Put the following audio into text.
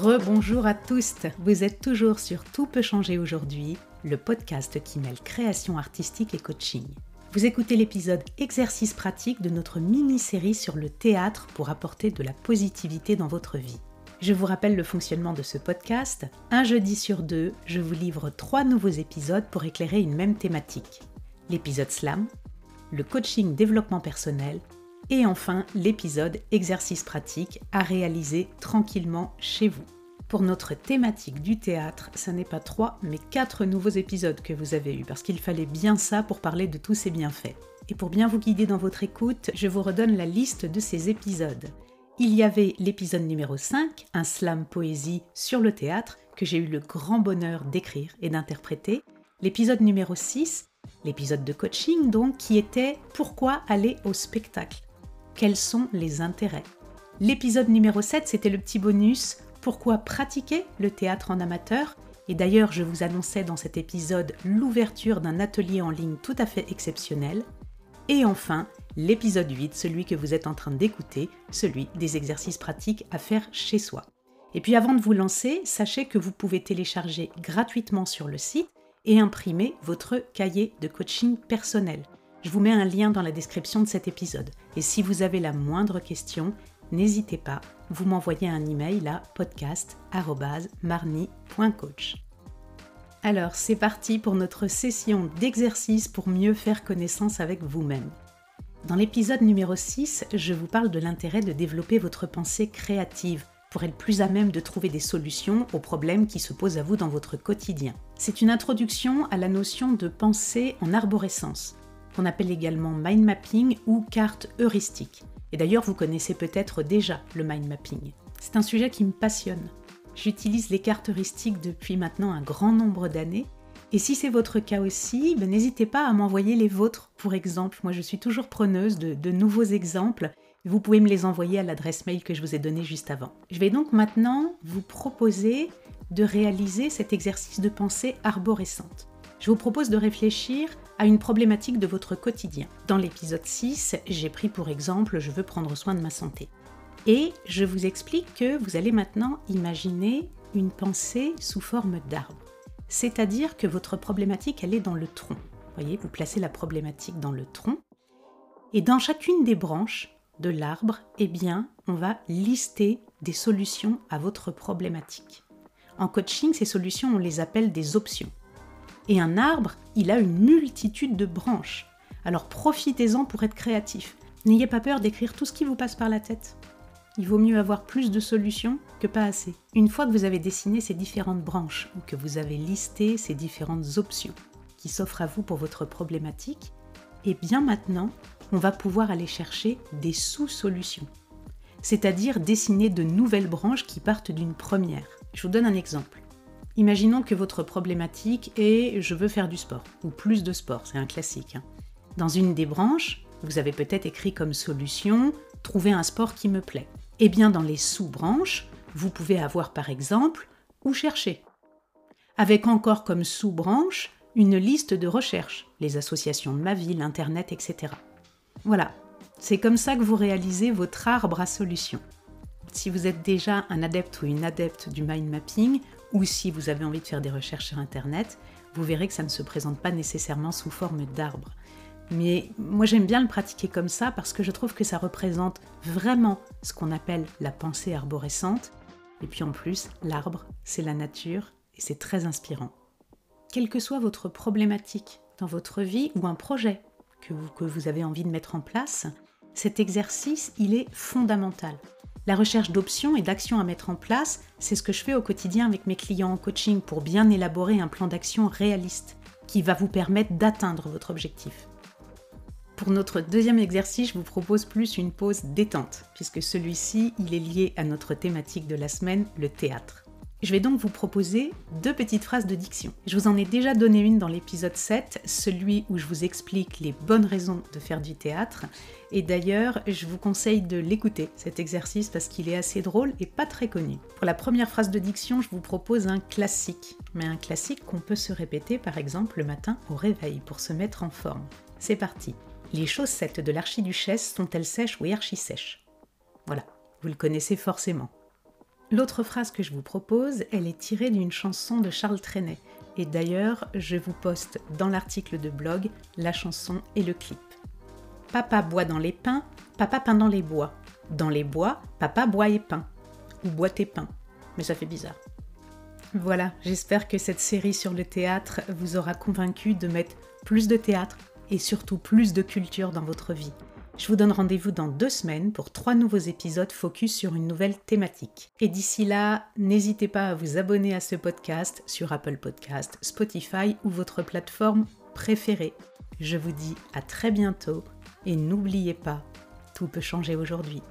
Rebonjour à tous, vous êtes toujours sur Tout peut changer aujourd'hui, le podcast qui mêle création artistique et coaching. Vous écoutez l'épisode Exercice pratique de notre mini-série sur le théâtre pour apporter de la positivité dans votre vie. Je vous rappelle le fonctionnement de ce podcast. Un jeudi sur deux, je vous livre trois nouveaux épisodes pour éclairer une même thématique. L'épisode slam, le coaching développement personnel et enfin l'épisode exercice pratique à réaliser tranquillement chez vous. Pour notre thématique du théâtre, ce n'est pas trois, mais quatre nouveaux épisodes que vous avez eus, parce qu'il fallait bien ça pour parler de tous ces bienfaits. Et pour bien vous guider dans votre écoute, je vous redonne la liste de ces épisodes. Il y avait l'épisode numéro 5, un slam poésie sur le théâtre, que j'ai eu le grand bonheur d'écrire et d'interpréter. L'épisode numéro 6, l'épisode de coaching donc, qui était Pourquoi aller au spectacle? Quels sont les intérêts? L'épisode numéro 7, c'était le petit bonus Pourquoi pratiquer le théâtre en amateur? Et d'ailleurs, je vous annonçais dans cet épisode l'ouverture d'un atelier en ligne tout à fait exceptionnel. Et enfin, l'épisode 8, celui que vous êtes en train d'écouter, celui des exercices pratiques à faire chez soi. Et puis avant de vous lancer, sachez que vous pouvez télécharger gratuitement sur le site et imprimer votre cahier de coaching personnel. Je vous mets un lien dans la description de cet épisode. Et si vous avez la moindre question, n'hésitez pas, vous m'envoyez un email à podcast.marni.coach. Alors, c'est parti pour notre session d'exercice pour mieux faire connaissance avec vous-même. Dans l'épisode numéro 6, je vous parle de l'intérêt de développer votre pensée créative pour être plus à même de trouver des solutions aux problèmes qui se posent à vous dans votre quotidien. C'est une introduction à la notion de pensée en arborescence qu'on appelle également mind mapping ou carte heuristique. Et d'ailleurs, vous connaissez peut-être déjà le mind mapping. C'est un sujet qui me passionne. J'utilise les cartes heuristiques depuis maintenant un grand nombre d'années. Et si c'est votre cas aussi, ben, n'hésitez pas à m'envoyer les vôtres, pour exemple. Moi, je suis toujours preneuse de, de nouveaux exemples. Vous pouvez me les envoyer à l'adresse mail que je vous ai donnée juste avant. Je vais donc maintenant vous proposer de réaliser cet exercice de pensée arborescente. Je vous propose de réfléchir à une problématique de votre quotidien. Dans l'épisode 6, j'ai pris pour exemple je veux prendre soin de ma santé. Et je vous explique que vous allez maintenant imaginer une pensée sous forme d'arbre. C'est-à-dire que votre problématique, elle est dans le tronc. Vous voyez, vous placez la problématique dans le tronc. Et dans chacune des branches de l'arbre, eh bien, on va lister des solutions à votre problématique. En coaching, ces solutions, on les appelle des options. Et un arbre, il a une multitude de branches. Alors profitez-en pour être créatif. N'ayez pas peur d'écrire tout ce qui vous passe par la tête. Il vaut mieux avoir plus de solutions que pas assez. Une fois que vous avez dessiné ces différentes branches ou que vous avez listé ces différentes options qui s'offrent à vous pour votre problématique, et eh bien maintenant, on va pouvoir aller chercher des sous-solutions. C'est-à-dire dessiner de nouvelles branches qui partent d'une première. Je vous donne un exemple. Imaginons que votre problématique est je veux faire du sport, ou plus de sport, c'est un classique. Hein. Dans une des branches, vous avez peut-être écrit comme solution trouver un sport qui me plaît. Eh bien, dans les sous-branches, vous pouvez avoir par exemple où chercher. Avec encore comme sous-branche une liste de recherches, les associations de ma ville, Internet, etc. Voilà, c'est comme ça que vous réalisez votre arbre à solutions. Si vous êtes déjà un adepte ou une adepte du mind mapping, ou si vous avez envie de faire des recherches sur Internet, vous verrez que ça ne se présente pas nécessairement sous forme d'arbre. Mais moi j'aime bien le pratiquer comme ça parce que je trouve que ça représente vraiment ce qu'on appelle la pensée arborescente. Et puis en plus, l'arbre, c'est la nature et c'est très inspirant. Quelle que soit votre problématique dans votre vie ou un projet que vous, que vous avez envie de mettre en place, cet exercice, il est fondamental. La recherche d'options et d'actions à mettre en place, c'est ce que je fais au quotidien avec mes clients en coaching pour bien élaborer un plan d'action réaliste qui va vous permettre d'atteindre votre objectif. Pour notre deuxième exercice, je vous propose plus une pause détente, puisque celui-ci, il est lié à notre thématique de la semaine, le théâtre. Je vais donc vous proposer deux petites phrases de diction. Je vous en ai déjà donné une dans l'épisode 7, celui où je vous explique les bonnes raisons de faire du théâtre. Et d'ailleurs, je vous conseille de l'écouter, cet exercice, parce qu'il est assez drôle et pas très connu. Pour la première phrase de diction, je vous propose un classique, mais un classique qu'on peut se répéter par exemple le matin au réveil pour se mettre en forme. C'est parti. Les chaussettes de l'archiduchesse sont-elles sèches ou archi-sèches Voilà, vous le connaissez forcément. L'autre phrase que je vous propose, elle est tirée d'une chanson de Charles Trenet. Et d'ailleurs, je vous poste dans l'article de blog la chanson et le clip. Papa boit dans les pins, papa peint dans les bois. Dans les bois, papa boit et peint. Ou boit et peint. Mais ça fait bizarre. Voilà, j'espère que cette série sur le théâtre vous aura convaincu de mettre plus de théâtre et surtout plus de culture dans votre vie. Je vous donne rendez-vous dans deux semaines pour trois nouveaux épisodes focus sur une nouvelle thématique. Et d'ici là, n'hésitez pas à vous abonner à ce podcast sur Apple Podcast, Spotify ou votre plateforme préférée. Je vous dis à très bientôt et n'oubliez pas, tout peut changer aujourd'hui.